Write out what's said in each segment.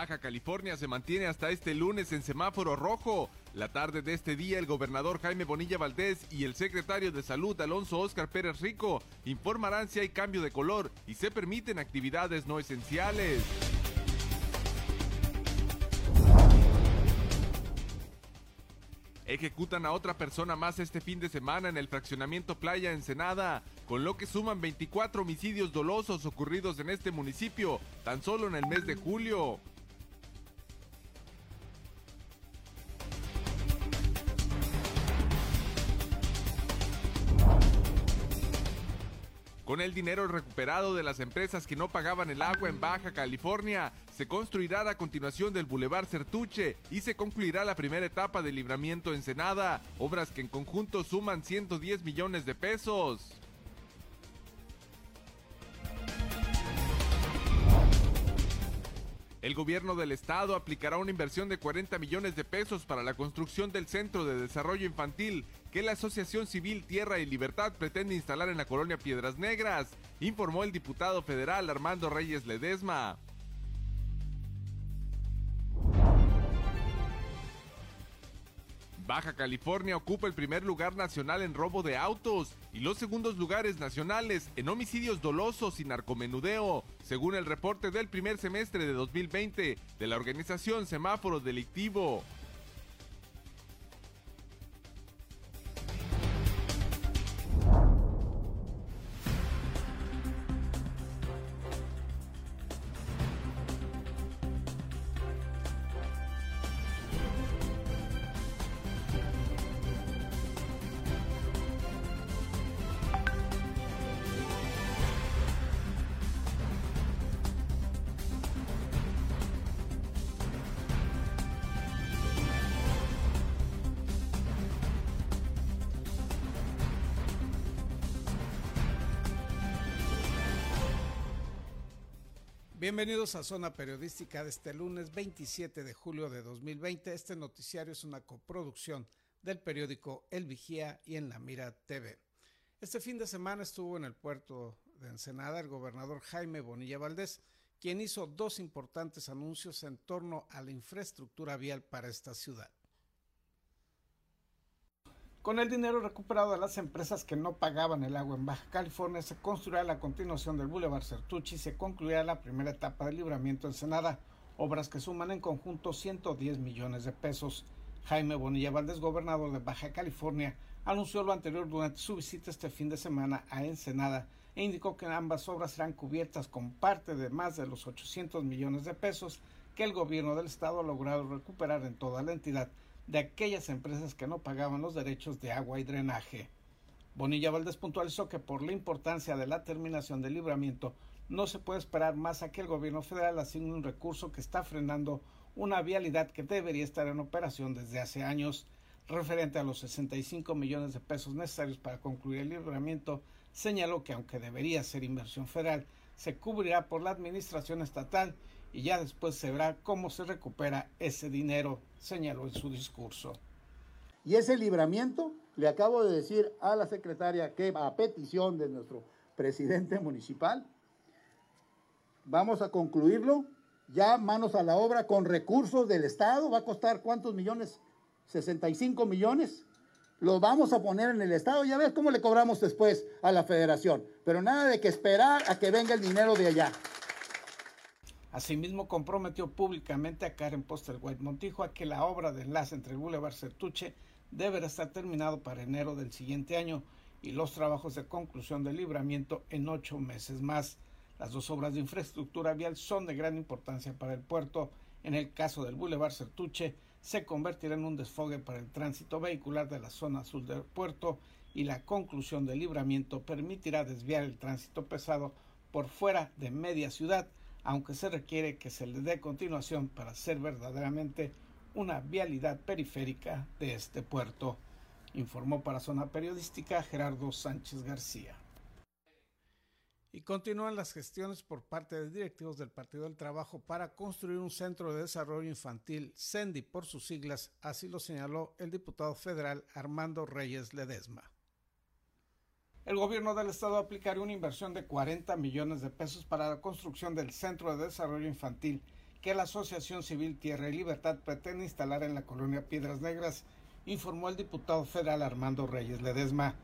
Baja California se mantiene hasta este lunes en semáforo rojo. La tarde de este día, el gobernador Jaime Bonilla Valdés y el secretario de Salud Alonso Óscar Pérez Rico informarán si hay cambio de color y se permiten actividades no esenciales. Ejecutan a otra persona más este fin de semana en el fraccionamiento Playa Ensenada, con lo que suman 24 homicidios dolosos ocurridos en este municipio, tan solo en el mes de julio. Con el dinero recuperado de las empresas que no pagaban el agua en Baja California, se construirá la continuación del Boulevard Certuche y se concluirá la primera etapa del libramiento Ensenada, obras que en conjunto suman 110 millones de pesos. El gobierno del estado aplicará una inversión de 40 millones de pesos para la construcción del Centro de Desarrollo Infantil que la Asociación Civil Tierra y Libertad pretende instalar en la colonia Piedras Negras, informó el diputado federal Armando Reyes Ledesma. Baja California ocupa el primer lugar nacional en robo de autos y los segundos lugares nacionales en homicidios dolosos y narcomenudeo, según el reporte del primer semestre de 2020 de la organización Semáforo Delictivo. Bienvenidos a Zona Periodística de este lunes 27 de julio de 2020. Este noticiario es una coproducción del periódico El Vigía y en La Mira TV. Este fin de semana estuvo en el puerto de Ensenada el gobernador Jaime Bonilla Valdés, quien hizo dos importantes anuncios en torno a la infraestructura vial para esta ciudad. Con el dinero recuperado de las empresas que no pagaban el agua en Baja California, se construirá la continuación del Boulevard Certucci y se concluirá la primera etapa del libramiento Ensenada, obras que suman en conjunto 110 millones de pesos. Jaime Bonilla Valdés, gobernador de Baja California, anunció lo anterior durante su visita este fin de semana a Ensenada e indicó que ambas obras serán cubiertas con parte de más de los 800 millones de pesos que el gobierno del estado ha logrado recuperar en toda la entidad de aquellas empresas que no pagaban los derechos de agua y drenaje. Bonilla Valdés puntualizó que por la importancia de la terminación del libramiento no se puede esperar más a que el gobierno federal asigne un recurso que está frenando una vialidad que debería estar en operación desde hace años. Referente a los 65 millones de pesos necesarios para concluir el libramiento, señaló que aunque debería ser inversión federal, se cubrirá por la administración estatal y ya después se verá cómo se recupera ese dinero, señaló en su discurso. Y ese libramiento, le acabo de decir a la secretaria que a petición de nuestro presidente municipal, vamos a concluirlo. Ya manos a la obra con recursos del Estado, va a costar cuántos millones, 65 millones, lo vamos a poner en el Estado, ya ves cómo le cobramos después a la federación, pero nada de que esperar a que venga el dinero de allá. Asimismo, comprometió públicamente a Karen White Montijo a que la obra de enlace entre el Boulevard Certuche deberá estar terminado para enero del siguiente año y los trabajos de conclusión del libramiento en ocho meses más. Las dos obras de infraestructura vial son de gran importancia para el puerto. En el caso del Boulevard Certuche, se convertirá en un desfogue para el tránsito vehicular de la zona sur del puerto y la conclusión del libramiento permitirá desviar el tránsito pesado por fuera de media ciudad aunque se requiere que se le dé continuación para ser verdaderamente una vialidad periférica de este puerto, informó para Zona Periodística Gerardo Sánchez García. Y continúan las gestiones por parte de directivos del Partido del Trabajo para construir un centro de desarrollo infantil, CENDI por sus siglas, así lo señaló el diputado federal Armando Reyes Ledesma el gobierno del estado aplicaría una inversión de 40 millones de pesos para la construcción del Centro de Desarrollo Infantil que la Asociación Civil Tierra y Libertad pretende instalar en la colonia Piedras Negras, informó el diputado federal Armando Reyes Ledesma.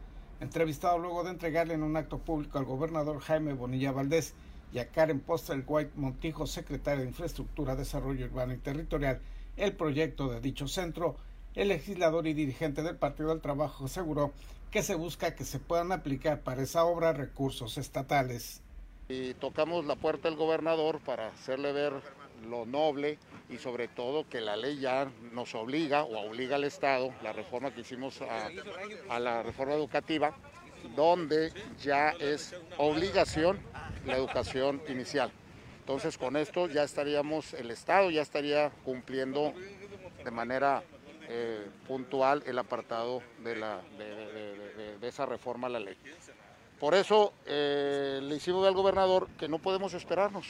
Entrevistado luego de entregarle en un acto público al gobernador Jaime Bonilla Valdés y a Karen Postel White Montijo, secretaria de Infraestructura, Desarrollo Urbano y Territorial, el proyecto de dicho centro, el legislador y dirigente del Partido del Trabajo aseguró que se busca que se puedan aplicar para esa obra recursos estatales. Y tocamos la puerta del gobernador para hacerle ver lo noble y sobre todo que la ley ya nos obliga o obliga al Estado, la reforma que hicimos a, a la reforma educativa, donde ya es obligación la educación inicial. Entonces con esto ya estaríamos, el Estado ya estaría cumpliendo de manera eh, puntual el apartado de, la, de, esa reforma a la ley. Por eso eh, le hicimos al gobernador que no podemos esperarnos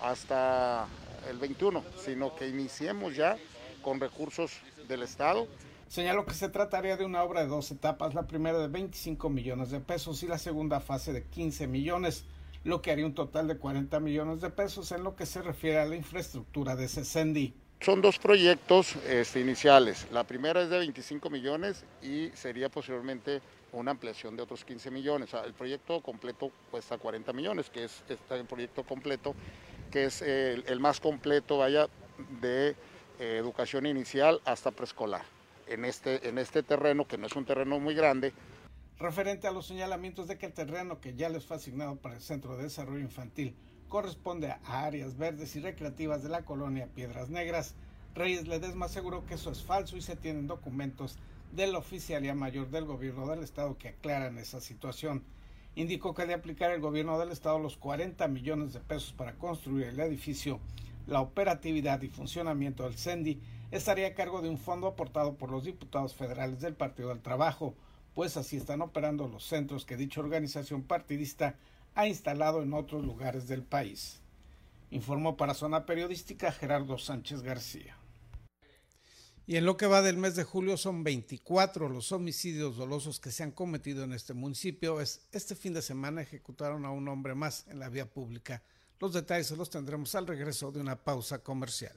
hasta el 21, sino que iniciemos ya con recursos del Estado. Señaló que se trataría de una obra de dos etapas, la primera de 25 millones de pesos y la segunda fase de 15 millones, lo que haría un total de 40 millones de pesos en lo que se refiere a la infraestructura de CESENDI. Son dos proyectos este, iniciales. La primera es de 25 millones y sería posiblemente una ampliación de otros 15 millones. el proyecto completo cuesta 40 millones, que es este, proyecto completo, que es el, más completo, vaya, de eh, educación inicial hasta preescolar. En este, en este terreno, que no es un terreno muy grande, referente a los señalamientos de que el terreno que ya les fue asignado para el Centro de Desarrollo Infantil corresponde a áreas verdes y recreativas de la colonia Piedras Negras. Reyes Ledesma aseguró que eso es falso y se tienen documentos de la Oficialía Mayor del Gobierno del Estado que aclaran esa situación. Indicó que de aplicar el Gobierno del Estado los 40 millones de pesos para construir el edificio, la operatividad y funcionamiento del CENDI estaría a cargo de un fondo aportado por los diputados federales del Partido del Trabajo, pues así están operando los centros que dicha organización partidista ha instalado en otros lugares del país. Informó para Zona Periodística Gerardo Sánchez García. Y en lo que va del mes de julio son 24 los homicidios dolosos que se han cometido en este municipio. Este fin de semana ejecutaron a un hombre más en la vía pública. Los detalles los tendremos al regreso de una pausa comercial.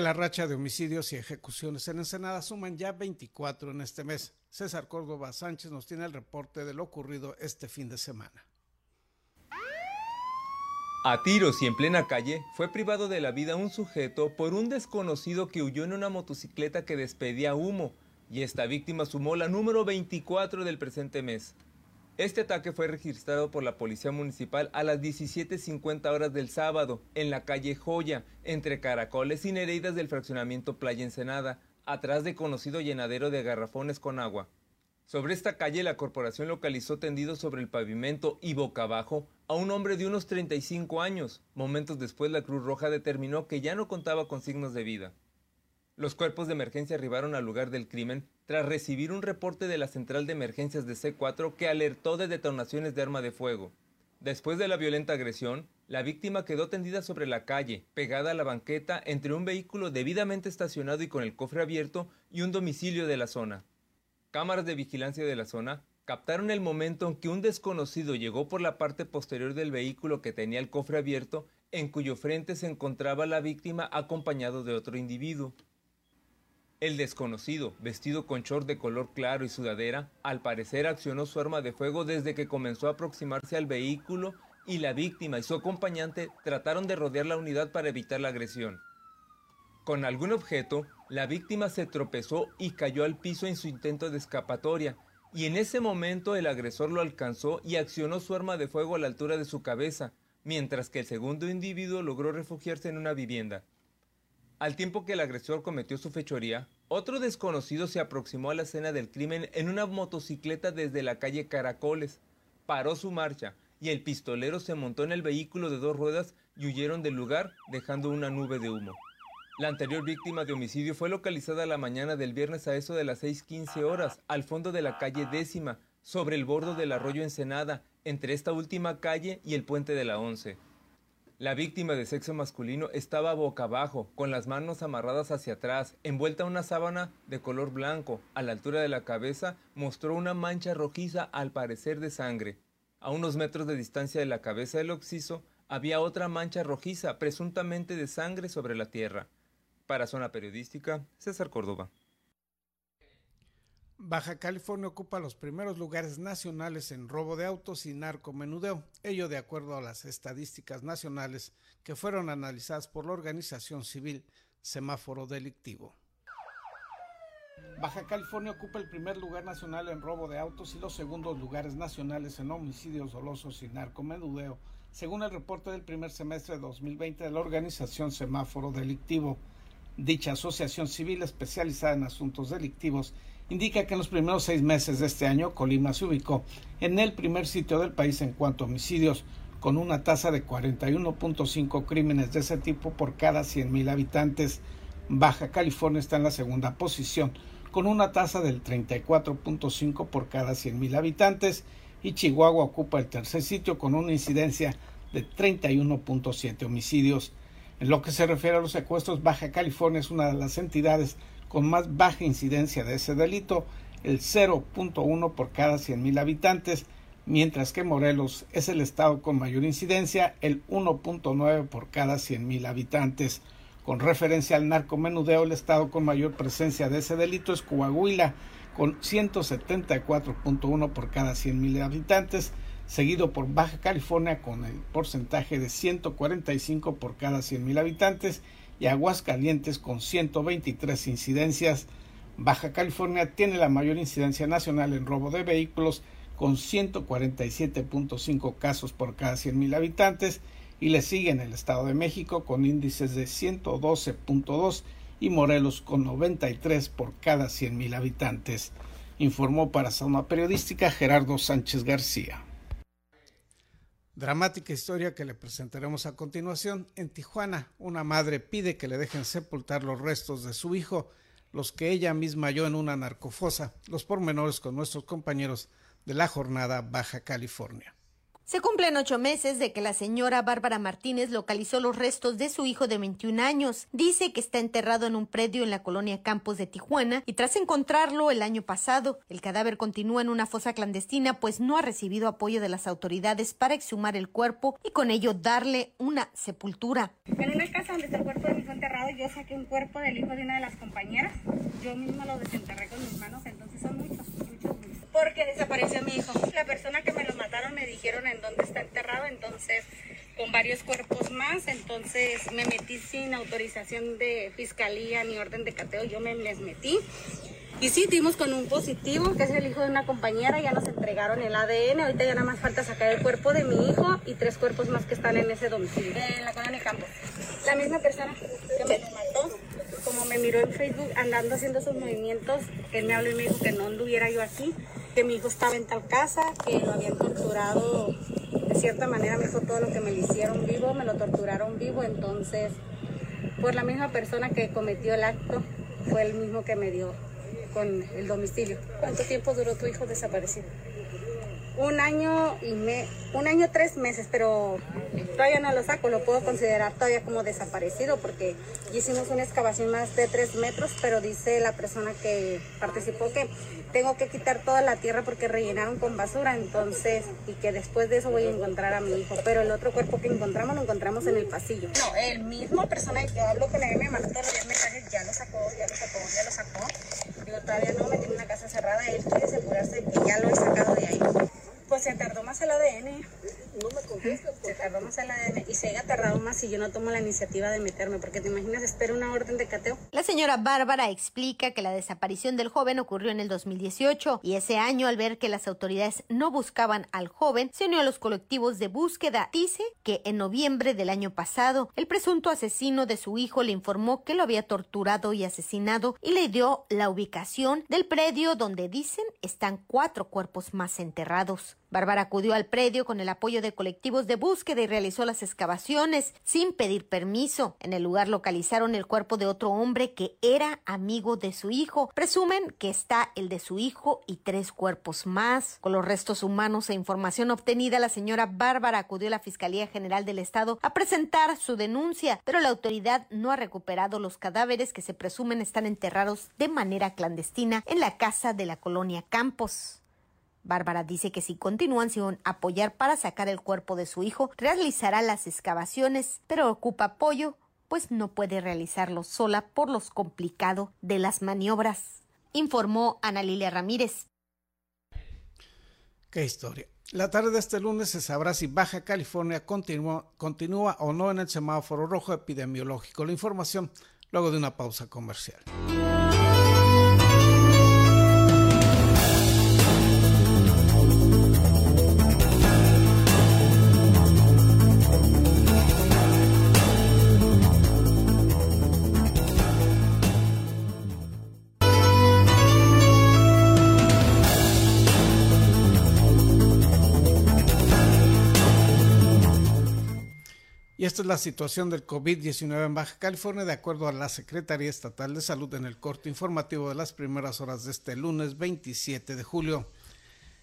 La racha de homicidios y ejecuciones en Ensenada, suman ya 24 en este mes. César Córdoba Sánchez nos tiene el reporte de lo ocurrido este fin de semana. A tiros y en plena calle fue privado de la vida un sujeto por un desconocido que huyó en una motocicleta que despedía humo, y esta víctima sumó la número 24 del presente mes. Este ataque fue registrado por la Policía Municipal a las 17.50 horas del sábado en la calle Joya, entre Caracoles y Nereidas del fraccionamiento Playa Ensenada, atrás de conocido llenadero de garrafones con agua. Sobre esta calle la corporación localizó tendido sobre el pavimento y boca abajo a un hombre de unos 35 años. Momentos después la Cruz Roja determinó que ya no contaba con signos de vida. Los cuerpos de emergencia arribaron al lugar del crimen tras recibir un reporte de la central de emergencias de C4 que alertó de detonaciones de arma de fuego. Después de la violenta agresión, la víctima quedó tendida sobre la calle, pegada a la banqueta entre un vehículo debidamente estacionado y con el cofre abierto y un domicilio de la zona. Cámaras de vigilancia de la zona captaron el momento en que un desconocido llegó por la parte posterior del vehículo que tenía el cofre abierto, en cuyo frente se encontraba la víctima acompañado de otro individuo. El desconocido, vestido con short de color claro y sudadera, al parecer accionó su arma de fuego desde que comenzó a aproximarse al vehículo y la víctima y su acompañante trataron de rodear la unidad para evitar la agresión. Con algún objeto, la víctima se tropezó y cayó al piso en su intento de escapatoria, y en ese momento el agresor lo alcanzó y accionó su arma de fuego a la altura de su cabeza, mientras que el segundo individuo logró refugiarse en una vivienda. Al tiempo que el agresor cometió su fechoría, otro desconocido se aproximó a la escena del crimen en una motocicleta desde la calle Caracoles, paró su marcha y el pistolero se montó en el vehículo de dos ruedas y huyeron del lugar dejando una nube de humo. La anterior víctima de homicidio fue localizada la mañana del viernes a eso de las 6.15 horas, al fondo de la calle décima, sobre el bordo del arroyo Ensenada, entre esta última calle y el puente de la Once. La víctima de sexo masculino estaba boca abajo, con las manos amarradas hacia atrás, envuelta en una sábana de color blanco. A la altura de la cabeza mostró una mancha rojiza al parecer de sangre. A unos metros de distancia de la cabeza del occiso había otra mancha rojiza, presuntamente de sangre sobre la tierra. Para Zona Periodística, César Córdoba. Baja California ocupa los primeros lugares nacionales en robo de autos y narcomenudeo, ello de acuerdo a las estadísticas nacionales que fueron analizadas por la organización civil Semáforo Delictivo. Baja California ocupa el primer lugar nacional en robo de autos y los segundos lugares nacionales en homicidios dolosos y narcomenudeo, según el reporte del primer semestre de 2020 de la organización Semáforo Delictivo. Dicha asociación civil especializada en asuntos delictivos indica que en los primeros seis meses de este año Colima se ubicó en el primer sitio del país en cuanto a homicidios, con una tasa de 41.5 crímenes de ese tipo por cada 100.000 habitantes. Baja California está en la segunda posición, con una tasa del 34.5 por cada 100.000 habitantes, y Chihuahua ocupa el tercer sitio con una incidencia de 31.7 homicidios. En lo que se refiere a los secuestros, Baja California es una de las entidades con más baja incidencia de ese delito, el 0.1 por cada 100.000 habitantes, mientras que Morelos es el estado con mayor incidencia, el 1.9 por cada 100.000 habitantes. Con referencia al narcomenudeo, el estado con mayor presencia de ese delito es Coahuila, con 174.1 por cada 100.000 habitantes, seguido por Baja California con el porcentaje de 145 por cada 100.000 habitantes y Aguascalientes con 123 incidencias. Baja California tiene la mayor incidencia nacional en robo de vehículos con 147.5 casos por cada 100.000 habitantes y le siguen el Estado de México con índices de 112.2 y Morelos con 93 por cada 100.000 habitantes. Informó para Zona Periodística Gerardo Sánchez García. Dramática historia que le presentaremos a continuación. En Tijuana, una madre pide que le dejen sepultar los restos de su hijo, los que ella misma halló en una narcofosa. Los pormenores con nuestros compañeros de la jornada Baja California. Se cumplen ocho meses de que la señora Bárbara Martínez localizó los restos de su hijo de 21 años. Dice que está enterrado en un predio en la colonia Campos de Tijuana y tras encontrarlo el año pasado, el cadáver continúa en una fosa clandestina pues no ha recibido apoyo de las autoridades para exhumar el cuerpo y con ello darle una sepultura. En una casa donde está el cuerpo de mi hijo enterrado, yo saqué un cuerpo del hijo de una de las compañeras. Yo misma lo desenterré con mis manos, entonces son muchos. Porque desapareció mi hijo. La persona que me lo mataron me dijeron en dónde está enterrado, entonces con varios cuerpos más, entonces me metí sin autorización de fiscalía ni orden de cateo, yo me les metí. Y sí, dimos con un positivo, que es el hijo de una compañera, ya nos entregaron el ADN, ahorita ya nada más falta sacar el cuerpo de mi hijo y tres cuerpos más que están en ese domicilio, en la colonia Campo. La misma persona que me mató, como me miró en Facebook andando haciendo sus movimientos, él me habló y me dijo que no anduviera yo aquí, que mi hijo estaba en tal casa, que lo habían torturado de cierta manera, me dijo todo lo que me le hicieron vivo, me lo torturaron vivo, entonces por la misma persona que cometió el acto, fue el mismo que me dio con el domicilio. ¿Cuánto tiempo duró tu hijo desaparecido? Un año y me, un año tres meses, pero todavía no lo saco, lo puedo considerar todavía como desaparecido porque hicimos una excavación más de tres metros, pero dice la persona que participó que tengo que quitar toda la tierra porque rellenaron con basura, entonces, y que después de eso voy a encontrar a mi hijo. Pero el otro cuerpo que encontramos lo encontramos en el pasillo. No, el mismo persona que yo hablo con él me mandó todos los mensajes, ya lo sacó, ya lo sacó, ya lo sacó. Yo todavía no me tiene una casa cerrada, él quiere asegurarse que ya lo he sacado de ahí. Pues se tardó más el ADN. No me contestas. Se tardó más el ADN. Y se haya tardado más si yo no tomo la iniciativa de meterme, porque te imaginas, espero una orden de cateo. La señora Bárbara explica que la desaparición del joven ocurrió en el 2018 y ese año al ver que las autoridades no buscaban al joven, se unió a los colectivos de búsqueda. Dice que en noviembre del año pasado, el presunto asesino de su hijo le informó que lo había torturado y asesinado y le dio la ubicación del predio donde dicen están cuatro cuerpos más enterrados. Bárbara acudió al predio con el apoyo de colectivos de búsqueda y realizó las excavaciones sin pedir permiso. En el lugar localizaron el cuerpo de otro hombre que era amigo de su hijo. Presumen que está el de su hijo y tres cuerpos más. Con los restos humanos e información obtenida, la señora Bárbara acudió a la Fiscalía General del Estado a presentar su denuncia, pero la autoridad no ha recuperado los cadáveres que se presumen están enterrados de manera clandestina en la casa de la colonia Campos. Bárbara dice que si continúan sin apoyar para sacar el cuerpo de su hijo, realizará las excavaciones, pero ocupa apoyo, pues no puede realizarlo sola por los complicados de las maniobras, informó Ana Lilia Ramírez. Qué historia. La tarde de este lunes se sabrá si Baja California continúa, continúa o no en el semáforo rojo epidemiológico. La información luego de una pausa comercial. Esta es la situación del COVID-19 en Baja California, de acuerdo a la Secretaría Estatal de Salud en el corto informativo de las primeras horas de este lunes 27 de julio.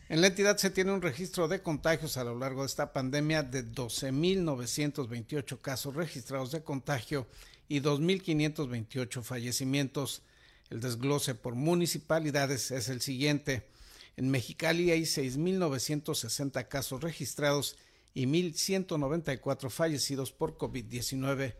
En la entidad se tiene un registro de contagios a lo largo de esta pandemia de 12.928 casos registrados de contagio y 2.528 fallecimientos. El desglose por municipalidades es el siguiente. En Mexicali hay 6.960 casos registrados y 1.194 fallecidos por COVID-19.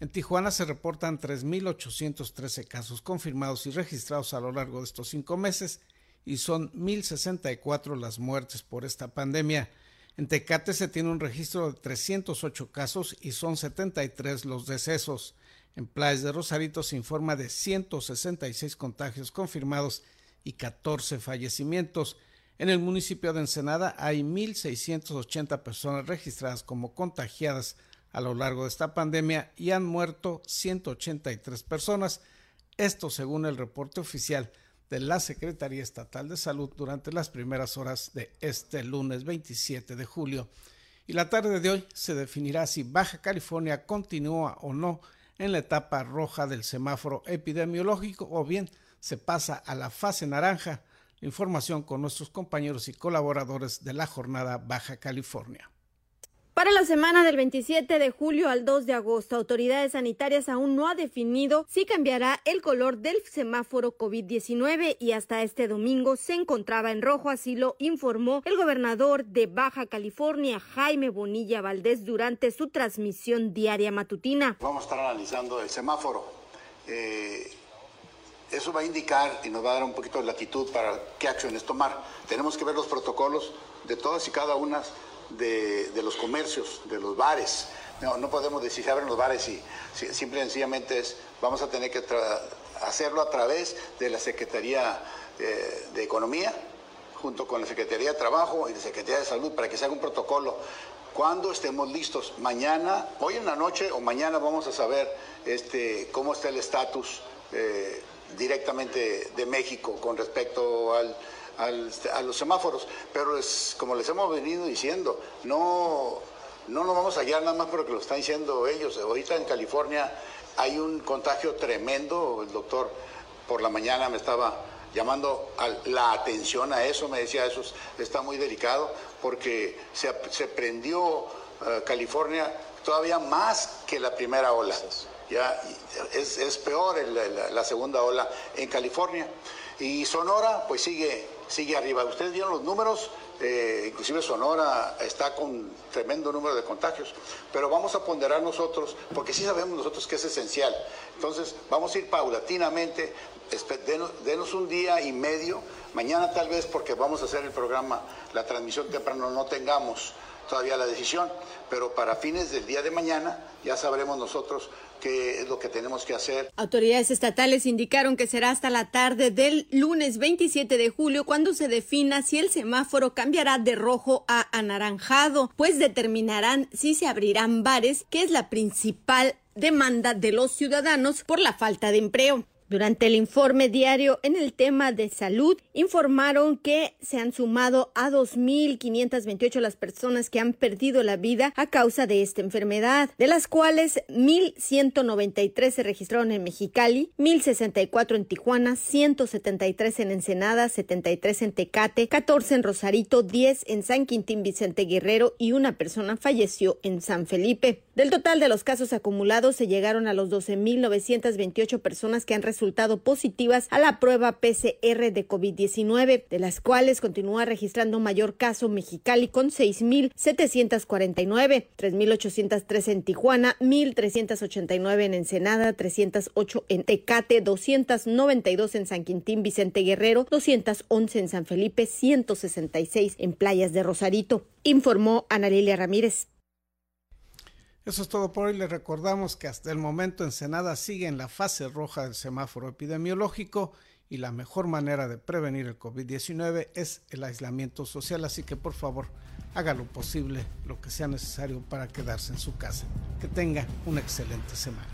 En Tijuana se reportan 3.813 casos confirmados y registrados a lo largo de estos cinco meses y son 1.064 las muertes por esta pandemia. En Tecate se tiene un registro de 308 casos y son 73 los decesos. En Playas de Rosarito se informa de 166 contagios confirmados y 14 fallecimientos. En el municipio de Ensenada hay 1.680 personas registradas como contagiadas a lo largo de esta pandemia y han muerto 183 personas. Esto según el reporte oficial de la Secretaría Estatal de Salud durante las primeras horas de este lunes 27 de julio. Y la tarde de hoy se definirá si Baja California continúa o no en la etapa roja del semáforo epidemiológico o bien se pasa a la fase naranja Información con nuestros compañeros y colaboradores de la jornada Baja California. Para la semana del 27 de julio al 2 de agosto, autoridades sanitarias aún no ha definido si cambiará el color del semáforo COVID-19 y hasta este domingo se encontraba en rojo, así lo informó el gobernador de Baja California, Jaime Bonilla Valdés, durante su transmisión diaria matutina. Vamos a estar analizando el semáforo. Eh, eso va a indicar y nos va a dar un poquito de latitud para qué acciones tomar. Tenemos que ver los protocolos de todas y cada una de, los comercios, de los bares. No, no podemos decir se abren los bares y simple y sencillamente es, vamos a tener que hacerlo a través de la Secretaría eh, de Economía, junto con la Secretaría de Trabajo y la Secretaría de Salud, para que se haga un protocolo. Cuando estemos listos, mañana, hoy en la noche o mañana vamos a saber este, cómo está el estatus eh, directamente de México con respecto al, a los semáforos. Pero es, como les hemos venido diciendo, no, no nos vamos a guiar nada más porque lo están diciendo ellos. Ahorita en California hay un contagio tremendo. El doctor por la mañana me estaba llamando la atención a eso, me decía, eso está muy delicado porque se, se prendió eh, California todavía más que la primera ola ya es, peor la, segunda ola en California. Y Sonora pues sigue, sigue arriba. Ustedes vieron los números, eh, inclusive Sonora está con tremendo número de contagios, pero vamos a ponderar nosotros, porque sí sabemos nosotros que es esencial. Entonces vamos a ir paulatinamente, denos, denos un día y medio, mañana tal vez porque vamos a hacer el programa, la transmisión temprano, no tengamos todavía la decisión, pero para fines del día de mañana ya sabremos nosotros qué es lo que tenemos que hacer. Autoridades estatales indicaron que será hasta la tarde del lunes 27 de julio cuando se defina si el semáforo cambiará de rojo a anaranjado, pues determinarán si se abrirán bares, que es la principal demanda de los ciudadanos por la falta de empleo. Durante el informe diario en el tema de salud, informaron que se han sumado a 2.528 las personas que han perdido la vida a causa de esta enfermedad, de las cuales 1.193 se registraron en Mexicali, 1.064 en Tijuana, 173 en Ensenada, 73 en Tecate, 14 en Rosarito, 10 en San Quintín Vicente Guerrero y una persona falleció en San Felipe. Del total de los casos acumulados se llegaron a los 12.928 personas que han resultado positivas a la prueba PCR de COVID-19, de las cuales continúa registrando mayor caso Mexicali con 6.749, 3.803 en Tijuana, 1.389 en Ensenada, 308 en Tecate, 292 en San Quintín Vicente Guerrero, 211 en San Felipe, 166 en Playas de Rosarito, informó Ana Lilia Ramírez. Eso es todo por hoy. Le recordamos que hasta el momento Ensenada sigue en la fase roja del semáforo epidemiológico y la mejor manera de prevenir el COVID-19 es el aislamiento social. Así que por favor, haga lo posible, lo que sea necesario para quedarse en su casa. Que tenga una excelente semana.